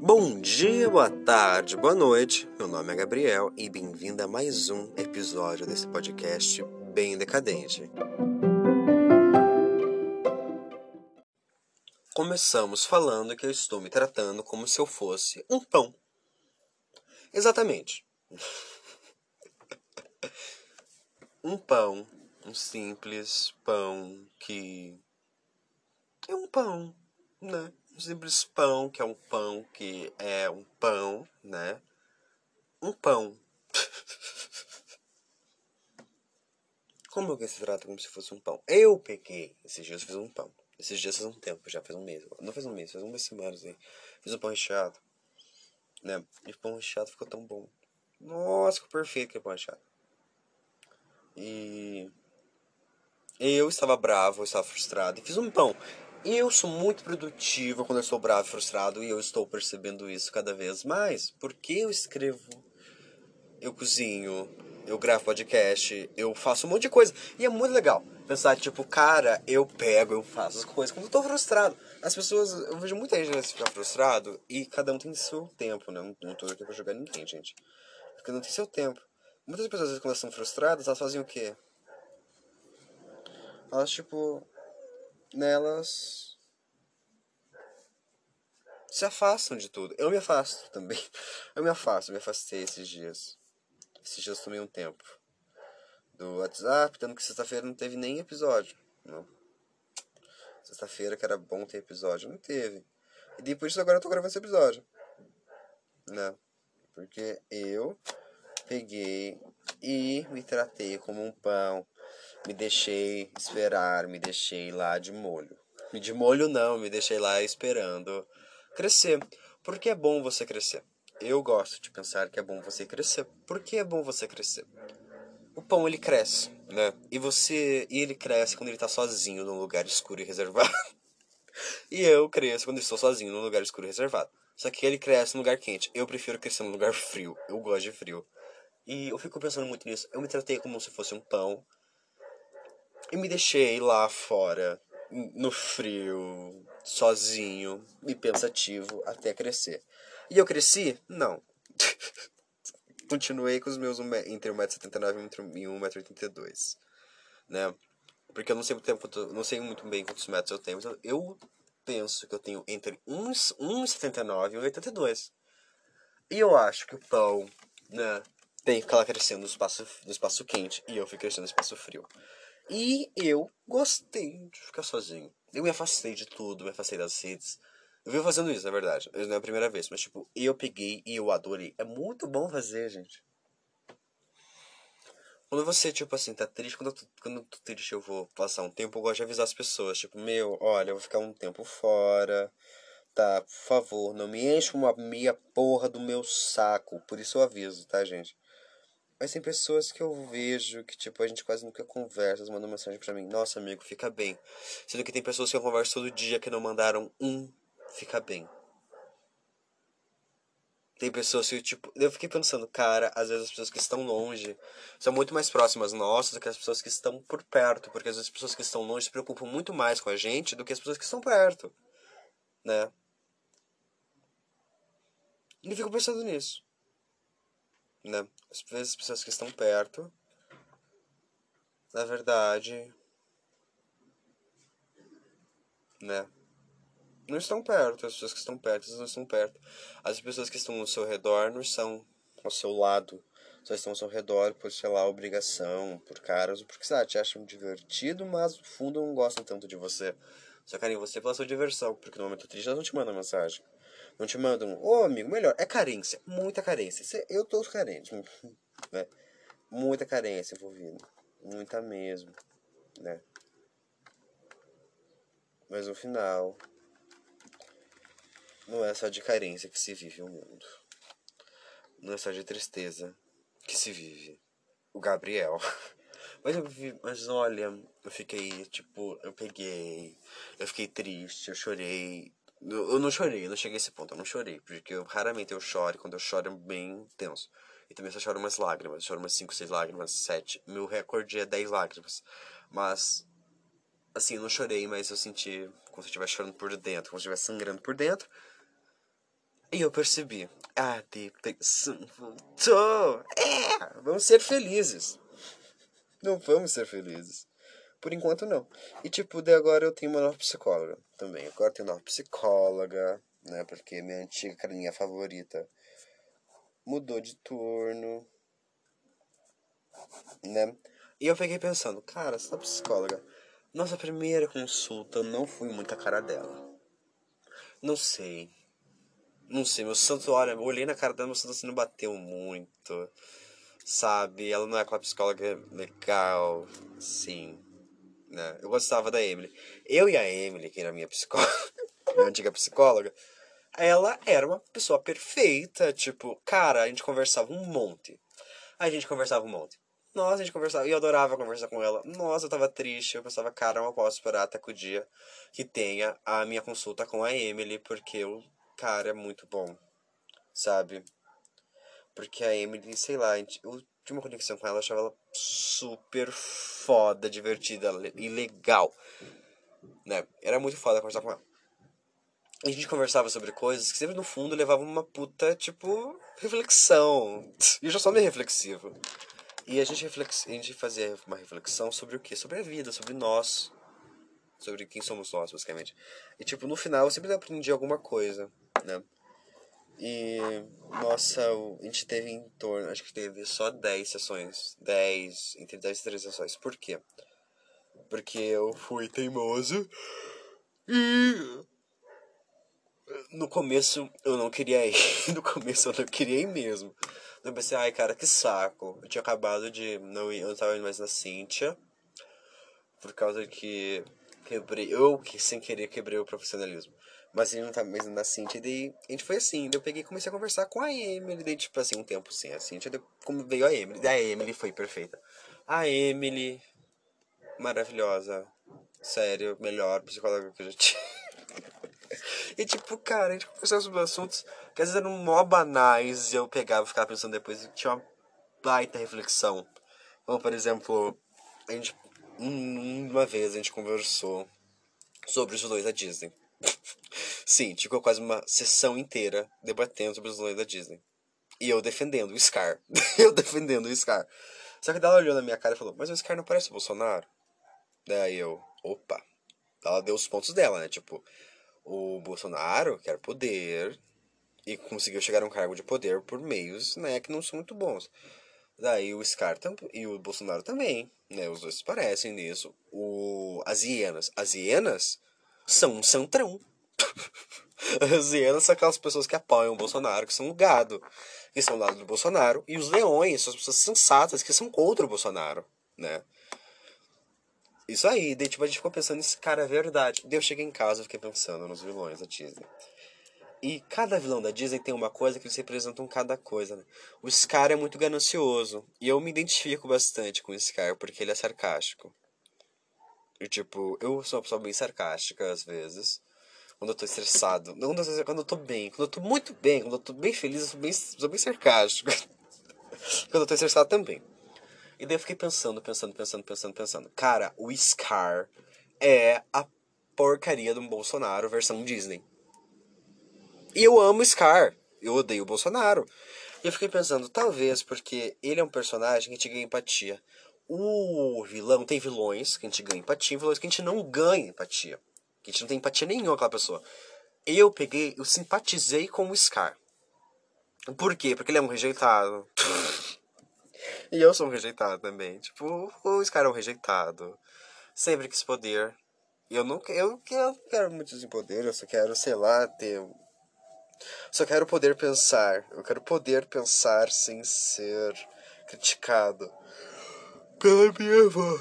Bom dia, boa tarde, boa noite. Meu nome é Gabriel e bem-vindo a mais um episódio desse podcast bem decadente. Começamos falando que eu estou me tratando como se eu fosse um pão. Exatamente. um pão, um simples pão que é um pão, né? Um simples pão que é um pão que é um pão, né? Um pão. Como alguém se trata como se fosse um pão? Eu peguei esses dias fiz um pão. Esses dias faz um tempo, já faz um mês. Não faz um mês, faz umas semanas aí. Fiz um pão recheado. Né? E o pão recheado ficou tão bom. Nossa, ficou perfeito aquele pão recheado. E eu estava bravo, eu estava frustrado e fiz um pão. Eu sou muito produtivo quando eu estou bravo e frustrado e eu estou percebendo isso cada vez mais. Porque eu escrevo, eu cozinho, eu gravo podcast, eu faço um monte de coisa. E é muito legal pensar, tipo, cara, eu pego, eu faço as coisas quando eu tô frustrado. As pessoas, eu vejo muita gente ficar frustrado e cada um tem seu tempo, né? Não tô aqui pra jogar ninguém, gente. Cada um tem seu tempo. Muitas pessoas, quando elas estão frustradas, elas fazem o quê? Elas, tipo, nelas se afastam de tudo. Eu me afasto também. Eu me afasto, me afastei esses dias. Esses dias tomei um tempo do WhatsApp, tanto que sexta-feira não teve nem episódio. Não. Sexta-feira que era bom ter episódio, não teve. E depois disso agora eu tô gravando esse episódio. Né? Porque eu peguei e me tratei como um pão. Me deixei esperar, me deixei lá de molho. De molho não, me deixei lá esperando crescer. Porque é bom você crescer. Eu gosto de pensar que é bom você crescer. Por que é bom você crescer? O pão ele cresce, né? E você, e ele cresce quando ele tá sozinho num lugar escuro e reservado. e eu cresço quando estou sozinho num lugar escuro e reservado. Só que ele cresce num lugar quente. Eu prefiro crescer num lugar frio. Eu gosto de frio. E eu fico pensando muito nisso. Eu me tratei como se fosse um pão. E me deixei lá fora, no frio, sozinho e pensativo até crescer. E eu cresci? Não. Continuei com os meus entre 1,79m e 1,82m. Né? Porque eu não sei muito, tempo, não sei muito bem quantos metros eu tenho. Eu penso que eu tenho entre 1,79 e 1,82. E eu acho que o pão, né, tem que ficar crescendo no espaço, no espaço quente. E eu fui crescendo no espaço frio. E eu gostei de ficar sozinho. Eu me afastei de tudo, me afastei das redes. Eu vivo fazendo isso, na verdade. Não é a primeira vez, mas tipo, eu peguei e eu adorei. É muito bom fazer, gente. Quando você, tipo assim, tá triste, quando eu tô, quando eu tô triste eu vou passar um tempo, eu gosto de avisar as pessoas. Tipo, meu, olha, eu vou ficar um tempo fora. Tá, por favor, não me enche uma meia porra do meu saco. Por isso eu aviso, tá, gente? Mas tem pessoas que eu vejo que, tipo, a gente quase nunca conversa, elas mandam mensagem pra mim, nossa amigo, fica bem. Sendo que tem pessoas que eu converso todo dia que não mandaram um fica bem. Tem pessoas que, tipo, eu fiquei pensando, cara, às vezes as pessoas que estão longe são muito mais próximas nossas do que as pessoas que estão por perto, porque às vezes as pessoas que estão longe se preocupam muito mais com a gente do que as pessoas que estão perto, né? E eu fico pensando nisso né? Às vezes as pessoas que estão perto, na verdade, né? Não estão perto, as pessoas que estão perto, não estão perto. As pessoas que estão ao seu redor não estão ao seu lado, só estão ao seu redor por, sei lá, obrigação, por caras, porque, sabe, te acham divertido, mas no fundo não gostam tanto de você. Só querem você pela sua diversão, porque no momento triste elas não te mandam mensagem. Não te mandam, ô oh, amigo, melhor. É carência, muita carência. Eu tô carente, né? Muita carência envolvida. Muita mesmo, né? Mas no final, não é só de carência que se vive o mundo. Não é só de tristeza que se vive o Gabriel. Mas eu mas olha, eu fiquei, tipo, eu peguei, eu fiquei triste, eu chorei eu não chorei, eu não cheguei a esse ponto, eu não chorei, porque eu, raramente eu choro, quando eu choro é bem tenso. E também só choro umas lágrimas, choro umas 5, 6 lágrimas, 7. Meu recorde é 10 lágrimas. Mas Assim, eu não chorei, mas eu senti como se eu estivesse chorando por dentro, como se eu estivesse sangrando por dentro. E eu percebi, a depressão voltou. É, vamos ser felizes. Não vamos ser felizes. Por enquanto, não. E, tipo, de agora eu tenho uma nova psicóloga também. Agora eu tenho uma nova psicóloga, né? Porque minha antiga carinha favorita mudou de turno, né? E eu fiquei pensando, cara, essa psicóloga, nossa primeira consulta não fui muito a cara dela. Não sei. Não sei, meu santo, olha, eu olhei na cara dela, meu santo assim não bateu muito. Sabe? Ela não é aquela psicóloga legal, sim. Né? Eu gostava da Emily. Eu e a Emily, que era minha psicóloga, minha antiga psicóloga, ela era uma pessoa perfeita. Tipo, cara, a gente conversava um monte. A gente conversava um monte. Nossa, a gente conversava. E eu adorava conversar com ela. Nossa, eu tava triste. Eu pensava, cara, eu não posso esperar até que o dia que tenha a minha consulta com a Emily, porque o cara é muito bom. Sabe? Porque a Emily, sei lá, eu tinha uma conexão com ela, achava ela super foda, divertida e legal. Né? Era muito foda conversar com ela. A gente conversava sobre coisas que sempre no fundo levavam uma puta, tipo, reflexão. E eu já sou meio reflexivo. E a gente, reflex... a gente fazia uma reflexão sobre o quê? Sobre a vida, sobre nós. Sobre quem somos nós, basicamente. E, tipo, no final eu sempre aprendi alguma coisa, né? E, nossa, a gente teve em torno, acho que teve só 10 sessões. 10, entre 10 e 13 sessões. Por quê? Porque eu fui teimoso e no começo eu não queria ir. No começo eu não queria ir mesmo. Eu pensei, ai cara, que saco. Eu tinha acabado de. Não, eu não tava indo mais na Cintia. Por causa que quebrei. Eu que sem querer quebrei o profissionalismo. Mas ele não tava mais na Cintia. Daí a gente foi assim. Daí eu peguei e comecei a conversar com a Emily. Daí, tipo assim, um tempo sem a Cintia. Daí como veio a Emily. Daí a Emily foi perfeita. A Emily. Maravilhosa. Sério, melhor psicóloga que eu já tinha. E tipo, cara, a gente conversava sobre assuntos que às vezes eram mó banais e eu pegava e ficava pensando depois e tinha uma baita reflexão. Como, por exemplo, a gente, uma vez a gente conversou sobre os vilões da Disney. Sim, ficou quase uma sessão inteira debatendo sobre os vilões da Disney. E eu defendendo o Scar. eu defendendo o Scar. Só que ela olhou na minha cara e falou, mas o Scar não parece o Bolsonaro? Daí eu, opa. Ela deu os pontos dela, né? Tipo, o Bolsonaro quer poder e conseguiu chegar a um cargo de poder por meios né, que não são muito bons. Daí o Scar e o Bolsonaro também, né? Os dois parecem nisso. O, as hienas. As hienas são um centrão. as são aquelas pessoas que apoiam o Bolsonaro, que são o gado, que são do lado do Bolsonaro. E os leões são as pessoas sensatas que são contra o Bolsonaro, né? Isso aí, daí tipo, a gente ficou pensando nisso, cara, é verdade. Daí eu cheguei em casa e fiquei pensando nos vilões da Disney. E cada vilão da Disney tem uma coisa que eles representam cada coisa, né? O Scar é muito ganancioso. E eu me identifico bastante com o Scar, porque ele é sarcástico. E tipo, eu sou uma pessoa bem sarcástica às vezes. Quando eu tô estressado. Não quando eu tô bem. Quando eu tô muito bem, quando eu tô bem feliz, eu sou bem, sou bem sarcástico. quando eu tô estressado também. E daí eu fiquei pensando, pensando, pensando, pensando, pensando. Cara, o Scar é a porcaria do Bolsonaro versão Disney. E eu amo Scar. Eu odeio o Bolsonaro. E eu fiquei pensando, talvez porque ele é um personagem que gente ganha empatia. O vilão tem vilões que a gente ganha empatia, vilões que a gente não ganha empatia. Que a gente não tem empatia nenhuma com aquela pessoa. Eu peguei, eu simpatizei com o Scar. Por quê? Porque ele é um rejeitado. E eu sou um rejeitado também. Tipo, o Scar é um rejeitado. Sempre quis poder. Eu não eu, eu quero muito de poder, eu só quero, sei lá, ter. Só quero poder pensar. Eu quero poder pensar sem ser criticado pela minha avó.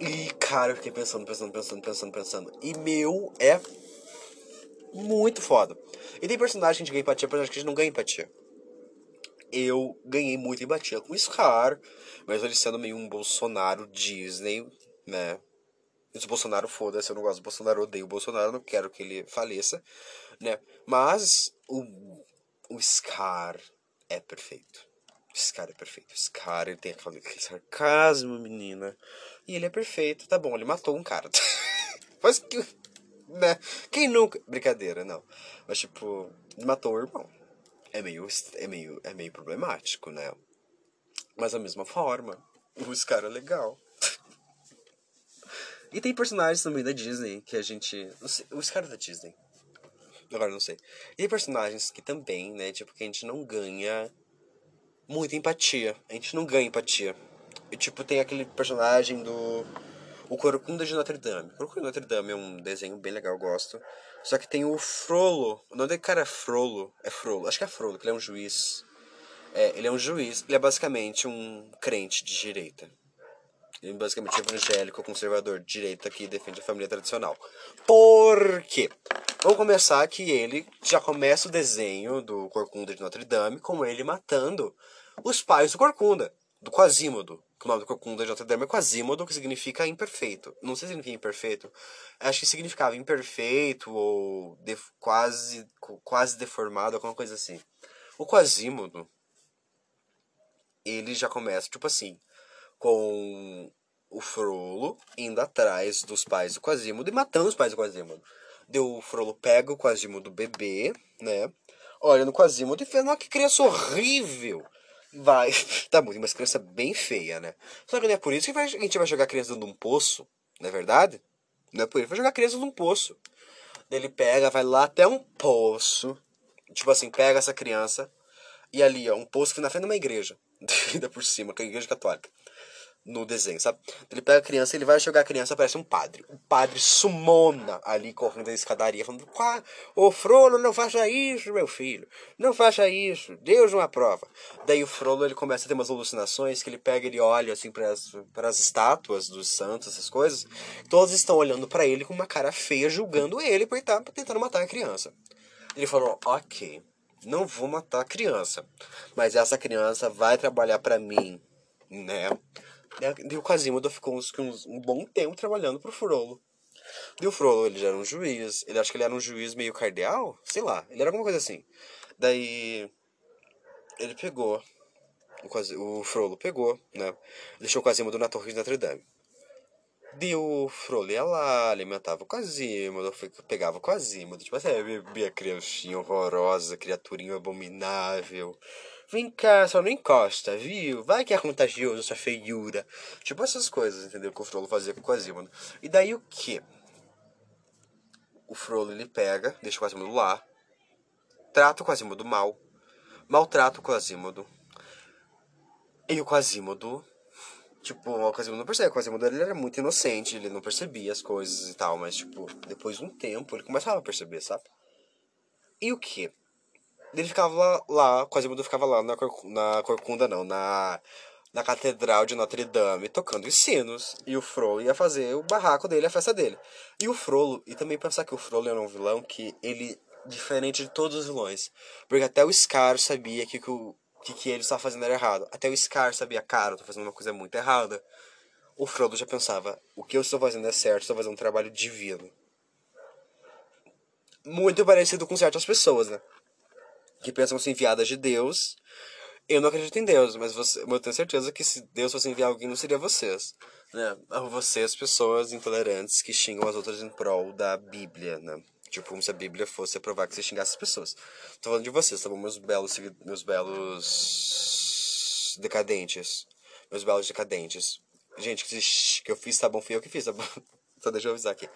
E, cara, eu fiquei pensando, pensando, pensando, pensando, pensando. E meu é muito foda. E tem personagem de ganha empatia, personagem que a gente não ganha empatia eu ganhei muito empatia com o Scar, mas ele sendo meio um Bolsonaro Disney, né? E se o Bolsonaro foda-se, eu não gosto do Bolsonaro, odeio o Bolsonaro, não quero que ele faleça, né? Mas o, o Scar é perfeito. Esse cara é perfeito. Esse cara, ele tem aquele, sarcasmo, menina. E ele é perfeito. Tá bom, ele matou um cara. Mas que. Né? Quem nunca. Brincadeira, não. Mas, tipo, matou o irmão. É meio, é meio, é meio problemático, né? Mas da mesma forma, o Scar é legal. e tem personagens também da Disney que a gente. Sei, o Scar é da Disney. Agora não sei. E tem personagens que também, né? Tipo, que a gente não ganha muita empatia. A gente não ganha empatia. E, tipo, tem aquele personagem do. O Corcunda de Notre Dame. O Corcunda de Notre Dame é um desenho bem legal, eu gosto. Só que tem o Frollo. O nome do cara é Frollo. É Frollo. Acho que é Frollo, que ele é um juiz. É, ele é um juiz. Ele é basicamente um crente de direita. Ele é basicamente evangélico, conservador, de direita que defende a família tradicional. Por quê? Vamos começar que ele já começa o desenho do Corcunda de Notre Dame com ele matando os pais do Corcunda, do Quasímodo. O nome do Corcunda de Notre Dame é Quasímodo, que significa imperfeito. Não sei se significa imperfeito. Acho que significava imperfeito ou def quase, quase deformado, alguma coisa assim. O Quasímodo, ele já começa, tipo assim, com o Frollo indo atrás dos pais do Quasímodo e matando os pais do Quasímodo. Deu o Frollo pega o Quasímodo bebê, né? Olha no Quasímodo e fez, nossa, que criança horrível! Vai. Tá muito, mas criança bem feia, né? Só que não é por isso que a gente vai jogar criança dentro de um poço, não é verdade? Não é por isso, vai jogar a criança num poço. Ele pega, vai lá até um poço. Tipo assim, pega essa criança. E ali, ó, um poço que na frente de uma igreja. Ainda por cima, que é a igreja católica no desenho, sabe? Ele pega a criança, ele vai jogar a criança, parece um padre. O padre sumona ali correndo da escadaria, falando: Ô Frollo, não faça isso, meu filho. Não faça isso. Deus não aprova. Daí o Frollo ele começa a ter umas alucinações que ele pega, ele olha assim para as estátuas dos santos, essas coisas. Todos estão olhando para ele com uma cara feia, julgando ele por estar tentando matar a criança. Ele falou: Ok, não vou matar a criança, mas essa criança vai trabalhar para mim, né? E o Quasimodo ficou uns, uns, um bom tempo trabalhando pro Frollo. E o Frollo, ele já era um juiz. Ele acho que ele era um juiz meio cardeal, sei lá. Ele era alguma coisa assim. Daí ele pegou o, Quasi, o Frollo pegou, né? Deixou o Quasimodo na torre de Notre Dame. E o Frollo ia lá, alimentava o Quasimodo, pegava o Quasimodo. Tipo assim, bebia criancinha horrorosa, criaturinha abominável. Vem cá, só não encosta, viu? Vai que é contagioso essa feiura. Tipo essas coisas, entendeu? Que o Frollo fazia com o Quasimodo. E daí o que? O Frollo ele pega, deixa o Quasimodo lá, trata o Quasimodo mal, maltrata o Quasimodo. E o Quasimodo Tipo, o Quasimodo não percebe. O Quasimodo ele era muito inocente, ele não percebia as coisas e tal, mas, tipo, depois de um tempo ele começava a perceber, sabe? E o que? Ele ficava lá, lá Quasimodo ficava lá na, na Corcunda, não, na, na Catedral de Notre Dame, tocando os sinos. E o Frollo ia fazer o barraco dele, a festa dele. E o Frollo, e também pensar que o Frollo era um vilão que ele, diferente de todos os vilões, porque até o Scar sabia que, que o que, que ele estava fazendo era errado. Até o Scar sabia, cara, eu tô fazendo uma coisa muito errada. O Frodo já pensava, o que eu estou fazendo é certo, estou fazendo um trabalho divino. Muito parecido com certas pessoas, né? Que pensam ser enviadas de Deus. Eu não acredito em Deus, mas você, eu tenho certeza que se Deus fosse enviar alguém, não seria vocês. Né? Vocês, pessoas intolerantes que xingam as outras em prol da Bíblia, né? Tipo, como se a Bíblia fosse provar que você xingasse as pessoas. Tô falando de vocês, tá bom? Meus belos, meus belos decadentes. Meus belos decadentes. Gente, que, eu fiz, tá bom? Fui eu que fiz, tá bom? Só deixa eu avisar aqui.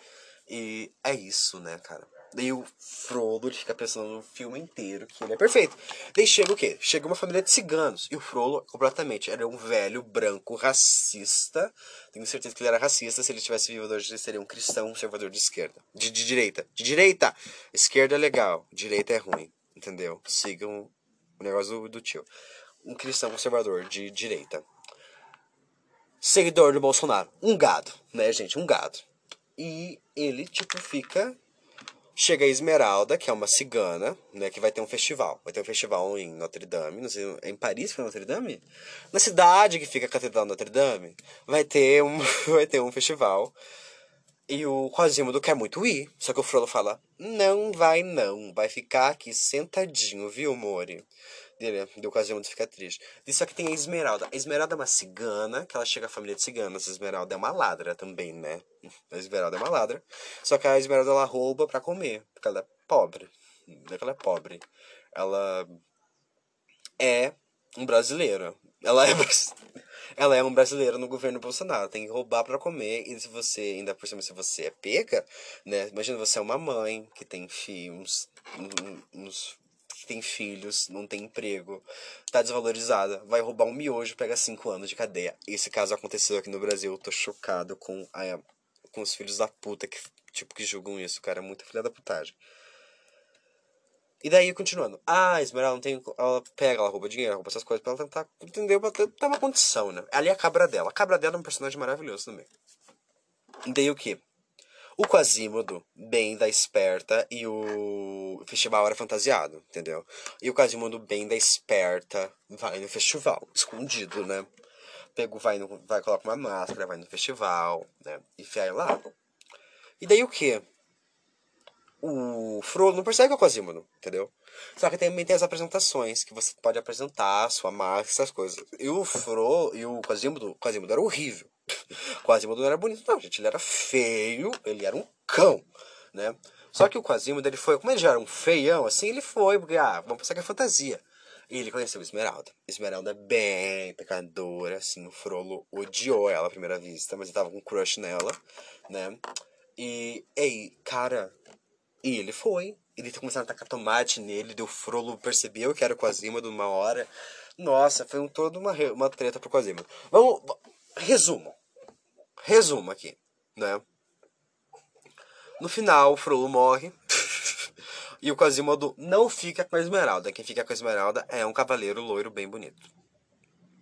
E é isso, né, cara? Daí o Frodo ele fica pensando no filme inteiro que ele é perfeito. Daí chega o quê? Chega uma família de ciganos. E o Frodo, completamente, era um velho branco racista. Tenho certeza que ele era racista. Se ele tivesse vivo hoje, ele seria um cristão conservador de esquerda. De, de direita. De direita! Esquerda é legal, direita é ruim. Entendeu? Sigam o negócio do, do tio. Um cristão conservador de direita. Seguidor do Bolsonaro. Um gado, né, gente? Um gado. E ele, tipo, fica Chega a Esmeralda, que é uma cigana, né, que vai ter um festival. Vai ter um festival em Notre Dame, não sei, é em Paris que é Notre Dame? Na cidade que fica a Catedral Notre Dame, vai ter um, vai ter um festival. E o Quasimodo quer muito ir, só que o Frollo fala: "Não vai não, vai ficar aqui sentadinho, viu, Mori? Ele, do Quasimodo fica triste. E só que tem a Esmeralda. A Esmeralda é uma cigana, que ela chega à família de ciganas. A Esmeralda é uma ladra também, né? A Esmeralda é uma ladra. Só que a Esmeralda ela rouba pra comer, porque ela é pobre. Não é que ela é pobre. Ela é um brasileiro. Ela é, ela é um brasileiro no governo Bolsonaro. Tem que roubar pra comer. E se você, ainda por cima, se você é pega, né? Imagina você é uma mãe que tem filhos, uns tem filhos, não tem emprego, tá desvalorizada, vai roubar um miojo, pega cinco anos de cadeia. Esse caso aconteceu aqui no Brasil, eu tô chocado com, a, com os filhos da puta que, tipo, que julgam isso, cara, muita filha da putagem. E daí, continuando. Ah, Esmeralda não tem. Ela pega, ela rouba dinheiro, rouba essas coisas pra ela tentar. Entendeu? Pra ter uma condição, né? Ali é a cabra dela. A cabra dela é um personagem maravilhoso também. E daí o que? O Quasimodo, bem da esperta, e o festival era fantasiado, entendeu? E o Quasimodo, bem da esperta, vai no festival, escondido, né? Pego, vai, no, vai, coloca uma máscara, vai no festival, né? E vai lá. E daí o que? O Frollo não persegue o Quasimodo, entendeu? Só que também tem as apresentações, que você pode apresentar sua máscara, essas coisas. E o Frollo e o Quasimodo, o Quasimodo era horrível. Quasimodo não era bonito, não, gente. Ele era feio, ele era um cão, né? Só que o Quasimodo, ele foi, como ele já era um feião, assim, ele foi, porque, ah, vamos pensar que é fantasia. E ele conheceu Esmeralda. Esmeralda é bem pecadora, assim, o Frollo odiou ela à primeira vista, mas ele tava com um crush nela, né? E, aí, cara, e ele foi. Ele começou a tacar tomate nele, deu Frollo percebeu que era o Quasimodo uma hora. Nossa, foi um, toda uma, uma treta pro Quasimodo. Vamos, resumo. Resumo aqui, né? No final, o Frollo morre. e o Quasimodo não fica com a Esmeralda. Quem fica com a Esmeralda é um cavaleiro loiro bem bonito.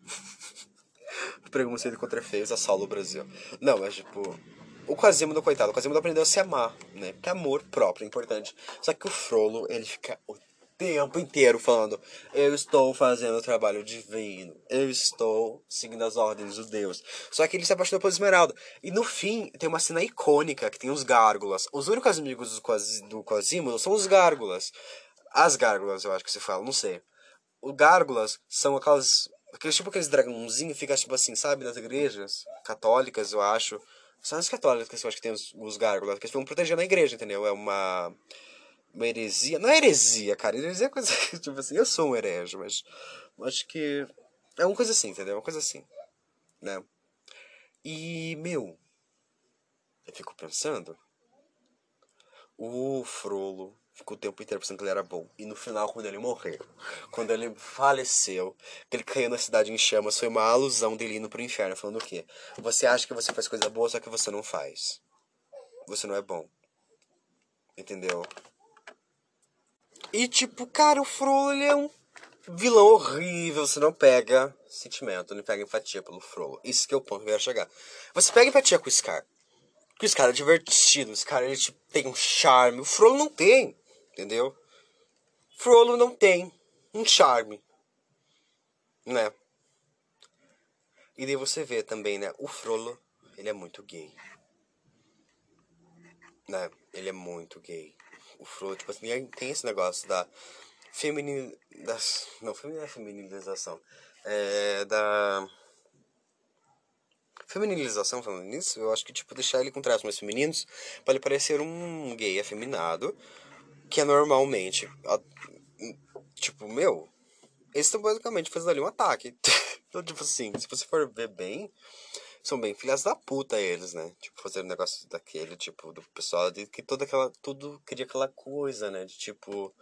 Preconceito contra feios assola o Brasil. Não, mas tipo. O Quasimodo, coitado, o Quasimodo aprendeu a se amar, né? Porque amor próprio é importante. Só que o Frollo, ele fica tempo inteiro falando: Eu estou fazendo o trabalho divino, eu estou seguindo as ordens de Deus. Só que ele se apaixonou por Esmeralda. E no fim, tem uma cena icônica que tem os gárgulas. Os únicos amigos do, Quas, do Quasimodo são os gárgulas. As gárgulas, eu acho que se fala, não sei. Os gárgulas são aquelas. Aqueles, tipo aqueles dragãozinhos, fica tipo assim, sabe, nas igrejas católicas, eu acho. São as católicas que eu acho que tem os, os gárgulas, que eles vão protegendo a igreja, entendeu? É uma uma heresia. Não é heresia, cara. Heresia é coisa. Tipo assim, eu sou um herege, mas. Acho que. É uma coisa assim, entendeu? É uma coisa assim. Né? E, meu. Eu fico pensando. O Frolo ficou o tempo inteiro pensando que ele era bom. E no final, quando ele morreu, quando ele faleceu, que ele caiu na cidade em chamas, foi uma alusão dele indo pro inferno, falando o quê? Você acha que você faz coisa boa, só que você não faz. Você não é bom. Entendeu? E tipo, cara, o Frollo ele é um vilão horrível. Você não pega sentimento, não pega empatia pelo Frollo. Isso que é o ponto que eu quero chegar. Você pega empatia com o Scar. Porque o Scar é divertido, o Scar ele tipo, tem um charme. O Frollo não tem, entendeu? Frollo não tem um charme, né? E daí você vê também, né? O Frollo, ele é muito gay. Né? Ele é muito gay o Frodo, tipo assim, tem esse negócio da feminina, das, não, feminina é feminilização, é da feminilização falando nisso, eu acho que tipo deixar ele com traços mais femininos para ele parecer um gay afeminado, que é normalmente, tipo, meu, eles estão basicamente fazendo ali um ataque. então, tipo assim, se você for ver bem, são bem filhas da puta eles, né? Tipo, fazer um negócio daquele, tipo, do pessoal de que toda aquela. Tudo queria aquela coisa, né? De tipo.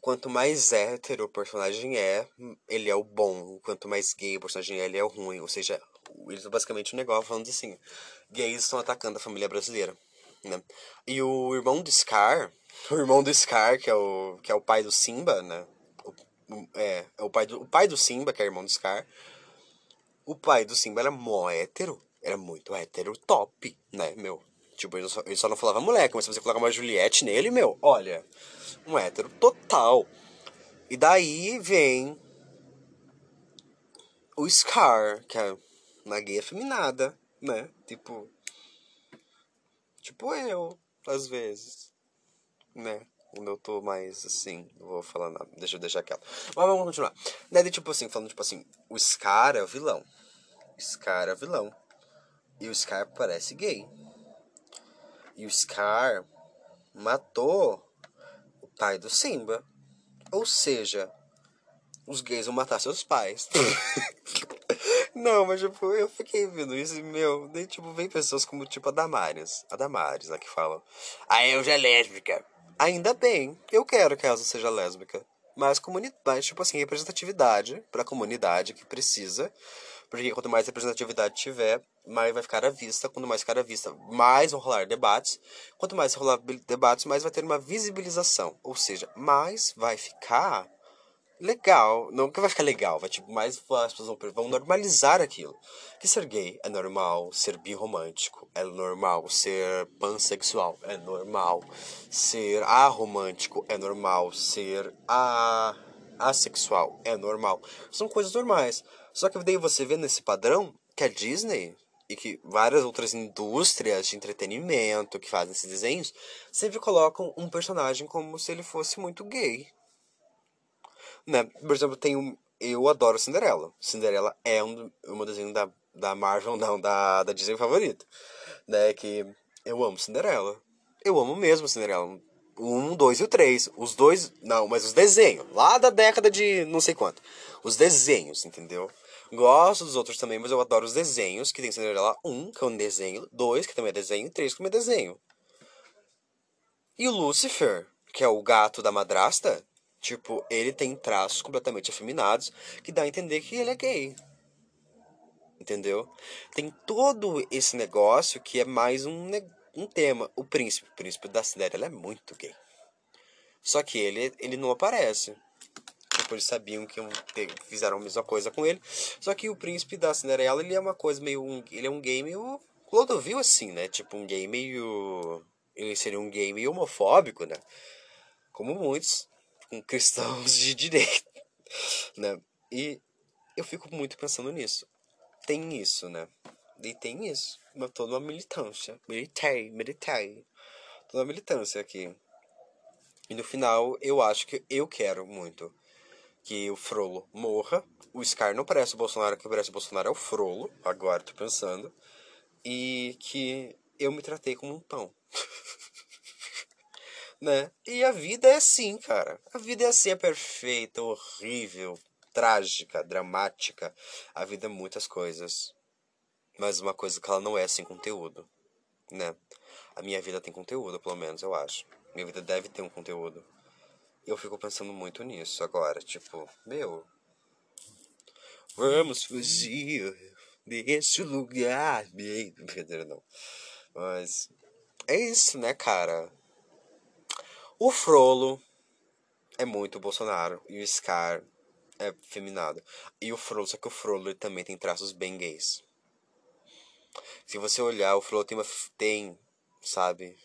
Quanto mais hétero o personagem é, ele é o bom. Quanto mais gay o personagem é, ele é o ruim. Ou seja, eles basicamente um negócio falando assim: gays estão atacando a família brasileira. Né? E o irmão do Scar, o irmão do Scar, que é o, que é o pai do Simba, né? O, é, é o pai do, o pai do Simba, que é o irmão do Scar o pai do Simba era mó hétero. Era muito hétero top, né, meu? Tipo, ele só, ele só não falava moleque, mas se você colocar uma Juliette nele, meu, olha, um hétero total. E daí vem o Scar, que é uma gay afeminada, né? Tipo. Tipo eu, às vezes. Né? Quando eu tô mais assim, não vou falar nada, deixa eu deixar aquela. Mas vamos continuar. Daí, tipo assim, falando, tipo assim, o Scar é o vilão. Scar é vilão. E o Scar parece gay. E o Scar matou o pai do Simba. Ou seja, os gays vão matar seus pais. Não, mas tipo, eu fiquei vendo isso e, meu, tipo, vem pessoas como, tipo, a Damares. A Damares, né, que falam. A Elja é lésbica. Ainda bem, eu quero que a Elsa seja lésbica. Mas, comunidade, tipo assim, representatividade pra comunidade que precisa. Porque quanto mais representatividade tiver, mais vai ficar à vista. Quanto mais ficar à vista, mais vão rolar debates. Quanto mais rolar debates, mais vai ter uma visibilização. Ou seja, mais vai ficar legal. Não que vai ficar legal, vai tipo, mais as pessoas vão, normalizar aquilo. Que ser gay é normal, ser birromântico é normal, ser pansexual é normal, ser aromântico é normal, ser a assexual é normal. São coisas normais. Só que daí você vê nesse padrão que a Disney e que várias outras indústrias de entretenimento que fazem esses desenhos sempre colocam um personagem como se ele fosse muito gay. Né? Por exemplo, tem um, eu adoro Cinderela. Cinderela é um, um desenho da, da Marvel, não, da, da Disney favorito. Né? Que eu amo Cinderela. Eu amo mesmo Cinderela. Um, dois e o três. Os dois. Não, mas os desenhos. Lá da década de não sei quanto. Os desenhos, entendeu? Gosto dos outros também, mas eu adoro os desenhos. Que tem Cinderela 1, que é um desenho. 2, que também é desenho. 3, que também é desenho. E o Lucifer, que é o gato da madrasta, Tipo, ele tem traços completamente afeminados que dá a entender que ele é gay. Entendeu? Tem todo esse negócio que é mais um, um tema. O príncipe, o príncipe da Cinderela é muito gay. Só que ele, ele não aparece. Tipo, eles sabiam que fizeram a mesma coisa com ele. Só que o príncipe da Cinderela, ele é uma coisa meio. Um, ele é um gay meio. Clodovil, assim, né? Tipo, um gay meio. Ele seria um gay meio homofóbico, né? Como muitos com cristãos de direita, né? E eu fico muito pensando nisso. Tem isso, né? E tem isso. Mas toda uma militância. Militei, militei. Toda uma militância aqui. E no final, eu acho que eu quero muito que o Frolo morra. O Scar não parece o Bolsonaro, que parece o Bolsonaro é o Frolo. Agora tô pensando. E que eu me tratei como um pão. né? E a vida é assim, cara. A vida é assim, é perfeita, horrível, trágica, dramática. A vida é muitas coisas. Mas uma coisa que ela não é sem conteúdo, né? A minha vida tem conteúdo, pelo menos, eu acho. Minha vida deve ter um conteúdo. Eu fico pensando muito nisso agora, tipo, meu. Vamos fugir desse lugar. Brincadeira, não. Mas é isso, né, cara? O Frollo é muito Bolsonaro e o Scar é feminado. E o Frollo, só que o Frollo também tem traços bem gays. Se você olhar, o Frollo tem uma. tem, sabe?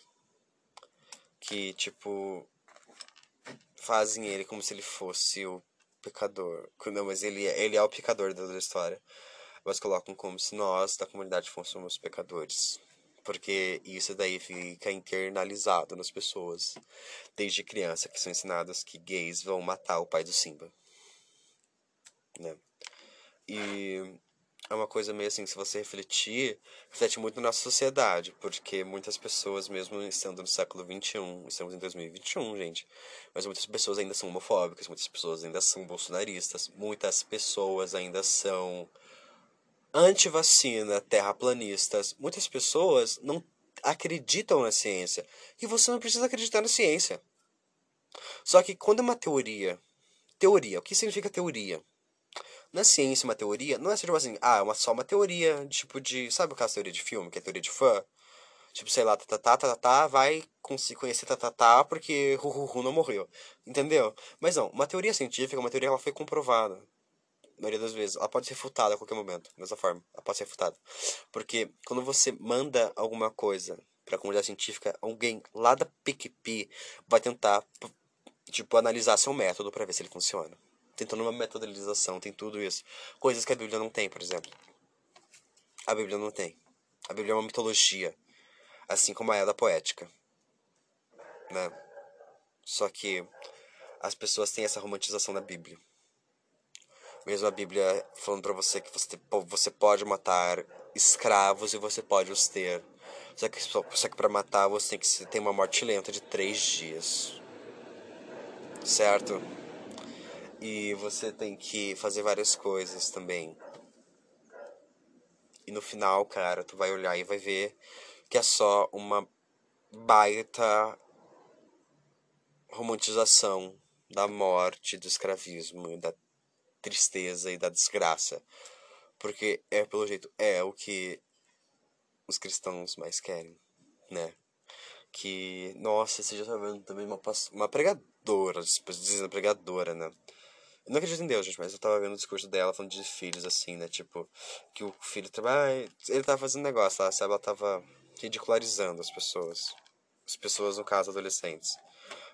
Que tipo. Fazem ele como se ele fosse o pecador. Não, mas ele, é, ele é o pecador da história. Mas colocam como se nós, da comunidade, fôssemos pecadores porque isso daí fica internalizado nas pessoas desde criança que são ensinadas que gays vão matar o pai do Simba, né? E é uma coisa meio assim, se você refletir, reflete muito na nossa sociedade, porque muitas pessoas, mesmo estando no século XXI, estamos em 2021, gente, mas muitas pessoas ainda são homofóbicas, muitas pessoas ainda são bolsonaristas, muitas pessoas ainda são anti-vacina, terraplanistas, muitas pessoas não acreditam na ciência. E você não precisa acreditar na ciência. Só que quando é uma teoria, teoria, o que significa teoria? Na ciência, uma teoria não é tipo assim, ah, é uma, só uma teoria, tipo de. Sabe aquela teoria de filme, que é teoria de fã? Tipo, sei lá, tatatá, tatatá, vai conhecer tatatá porque Ruhuhu não morreu. Entendeu? Mas não, uma teoria científica, uma teoria ela foi comprovada maioria das vezes. Ela pode ser refutada a qualquer momento, dessa forma. Ela pode ser refutada. Porque quando você manda alguma coisa para a comunidade científica, alguém lá da PQP vai tentar, tipo, analisar seu método para ver se ele funciona. Tentando uma metodologização, tem tudo isso. Coisas que a Bíblia não tem, por exemplo. A Bíblia não tem. A Bíblia é uma mitologia, assim como a Eda poética. Né? Só que as pessoas têm essa romantização da Bíblia. Mesmo a Bíblia falando para você que você, você pode matar escravos e você pode os ter. Só que, só que para matar você tem que ter uma morte lenta de três dias. Certo? E você tem que fazer várias coisas também. E no final, cara, tu vai olhar e vai ver que é só uma baita romantização da morte, do escravismo, da tristeza e da desgraça. Porque é, pelo jeito, é o que os cristãos mais querem, né? Que, nossa, você já tá vendo também uma, uma pregadora, dizendo pregadora, né? Eu não acredito em Deus, gente, mas eu tava vendo o discurso dela falando de filhos, assim, né? Tipo, que o filho trabalha. Ele tava fazendo negócio lá, sabe? Ela tava ridicularizando as pessoas. As pessoas, no caso, adolescentes.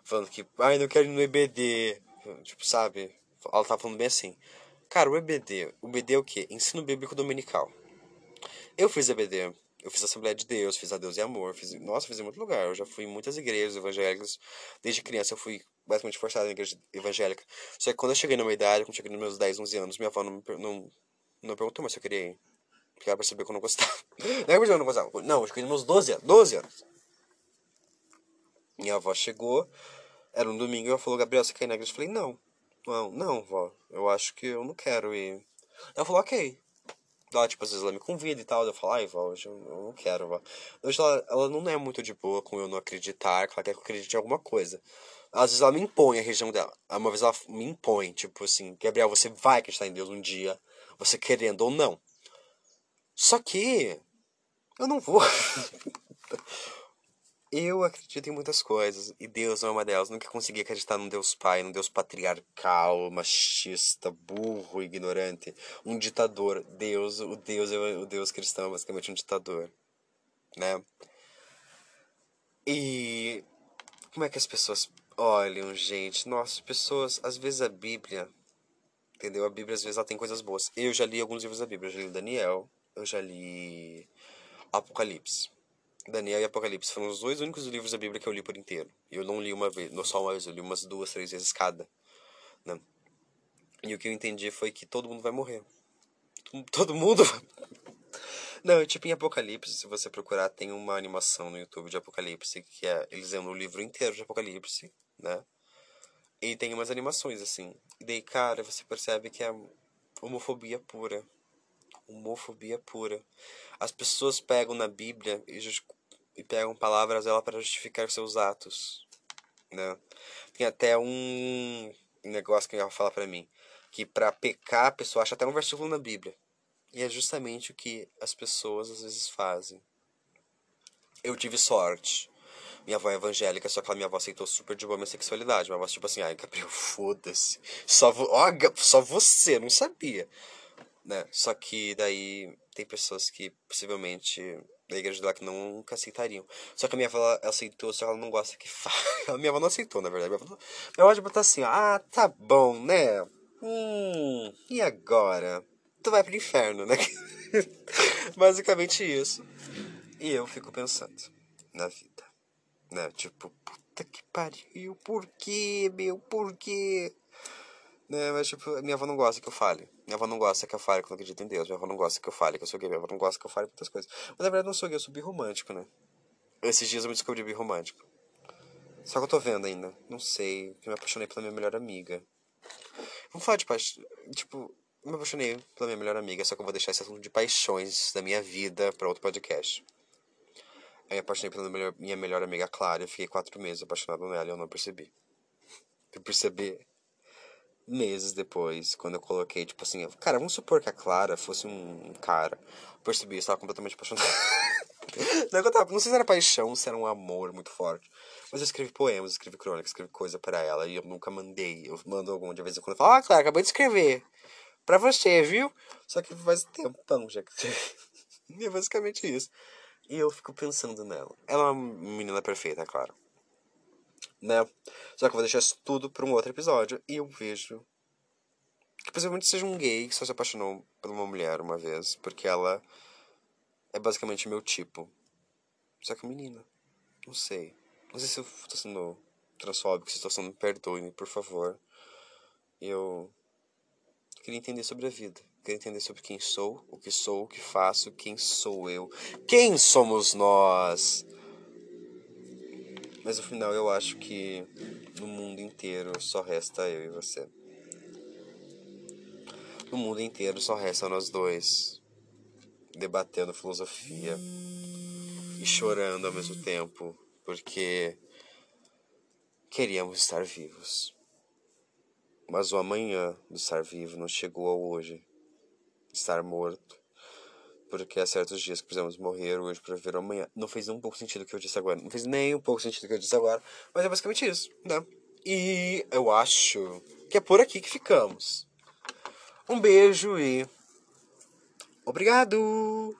Falando que, ai, não quero ir no EBD. Tipo, sabe? Ela tava falando bem assim. Cara, o EBD, o EBD é o quê? Ensino Bíblico Dominical. Eu fiz EBD, eu fiz Assembleia de Deus, fiz a Deus e Amor, fiz, nossa, fiz em muito lugar. Eu já fui em muitas igrejas evangélicas. Desde criança eu fui basicamente forçado na igreja evangélica. Só que quando eu cheguei na minha idade, quando eu cheguei nos meus 10, 11 anos, minha avó não, não, não perguntou mais se eu queria ir. Porque ela percebeu que eu não gostava. Não é que eu não gostava. Não, eu cheguei nos meus 12 anos. 12 anos. Minha avó chegou, era um domingo, e ela falou, Gabriel, você quer ir na igreja? Eu falei, não. Não, não, vó. Eu acho que eu não quero ir. Ela falou, ok. Ela, tipo, às vezes ela me convida e tal. Eu falo, ai, vó, hoje eu, não quero, vó. Hoje ela, ela não é muito de boa com eu não acreditar, que ela quer que eu acredite em alguma coisa. Às vezes ela me impõe a região dela. Uma vez ela me impõe, tipo assim, Gabriel, você vai acreditar em Deus um dia, você querendo ou não. Só que eu não vou. Eu acredito em muitas coisas, e Deus não é uma delas. Nunca consegui acreditar num Deus pai, num Deus patriarcal, machista, burro, ignorante, um ditador. Deus, o Deus, o Deus cristão é basicamente um ditador, né? E como é que as pessoas olham, gente? Nossa, pessoas, às vezes a Bíblia, entendeu? A Bíblia às vezes ela tem coisas boas. Eu já li alguns livros da Bíblia, eu já li Daniel, eu já li Apocalipse. Daniel e Apocalipse foram os dois únicos livros da Bíblia que eu li por inteiro. Eu não li uma vez, não só uma vez, eu li umas duas, três vezes cada. Né? E o que eu entendi foi que todo mundo vai morrer. Todo mundo Não, tipo em Apocalipse, se você procurar, tem uma animação no YouTube de Apocalipse, que é eles lendo o livro inteiro de Apocalipse, né? E tem umas animações, assim. E daí, cara, você percebe que é homofobia pura. Homofobia pura. As pessoas pegam na Bíblia e e pegam palavras dela para justificar seus atos, né? Tem até um negócio que ela fala para mim, que para pecar a pessoa acha até um versículo na Bíblia. E é justamente o que as pessoas às vezes fazem. Eu tive sorte. Minha avó é evangélica, só que a minha avó aceitou super de boa minha sexualidade. Minha avó, tipo assim, ai, Gabriel, foda-se. Só, vo só você, não sabia. Né? Só que daí tem pessoas que possivelmente da igreja dela que nunca aceitariam. Só que a minha avó aceitou, só que ela não gosta que fale. A minha avó não aceitou, na verdade. Avó, minha avó tipo, tá assim, ah, tá bom, né? Hum, e agora? Tu vai pro inferno, né? Basicamente isso. E eu fico pensando na vida. Né? Tipo, puta que pariu, por quê, meu? Por quê? Né? Mas, tipo, minha avó não gosta que eu fale. Minha avó não gosta que eu fale que eu não acredito em Deus. Minha avó não gosta que eu fale que eu sou gay. Minha avó não gosta que eu fale muitas coisas. Mas na verdade eu não sou gay, eu sou birromântico, né? Esses dias eu me descobri birromântico. Só que eu tô vendo ainda. Não sei. Eu me apaixonei pela minha melhor amiga. Vamos falar de paixão. Tipo, eu me apaixonei pela minha melhor amiga, só que eu vou deixar esse assunto de paixões da minha vida para outro podcast. Eu me apaixonei pela minha melhor amiga Clara. Eu fiquei quatro meses apaixonado nela e eu não percebi. Eu percebi meses depois, quando eu coloquei, tipo assim, cara, vamos supor que a Clara fosse um cara. Eu percebi, eu estava completamente apaixonado. não, eu tava, não sei se era paixão, se era um amor muito forte. Mas eu escrevi poemas, escrevi crônicas, escrevi coisa para ela e eu nunca mandei. Eu mando alguma de vez em quando. Eu falo, ah, Clara, acabei de escrever. Pra você, viu? Só que faz tempão já que E é basicamente isso. E eu fico pensando nela. Ela é uma menina perfeita, claro né? Só que eu vou deixar isso tudo para um outro episódio. E eu vejo que possivelmente seja um gay que só se apaixonou por uma mulher uma vez, porque ela é basicamente meu tipo. Só que menina. Não sei. Não sei se eu tô sendo transfóbico, situação, me perdoe, por favor. Eu queria entender sobre a vida. Queria entender sobre quem sou, o que sou, o que faço, quem sou eu. Quem somos nós? Mas no final eu acho que no mundo inteiro só resta eu e você. No mundo inteiro só resta nós dois debatendo filosofia e chorando ao mesmo tempo, porque queríamos estar vivos. Mas o amanhã do estar vivo não chegou ao hoje, estar morto. Porque há certos dias que precisamos morrer hoje para viver amanhã. Não fez um pouco sentido o que eu disse agora. Não fez nem um pouco sentido o que eu disse agora. Mas é basicamente isso, né? E eu acho que é por aqui que ficamos. Um beijo e. Obrigado!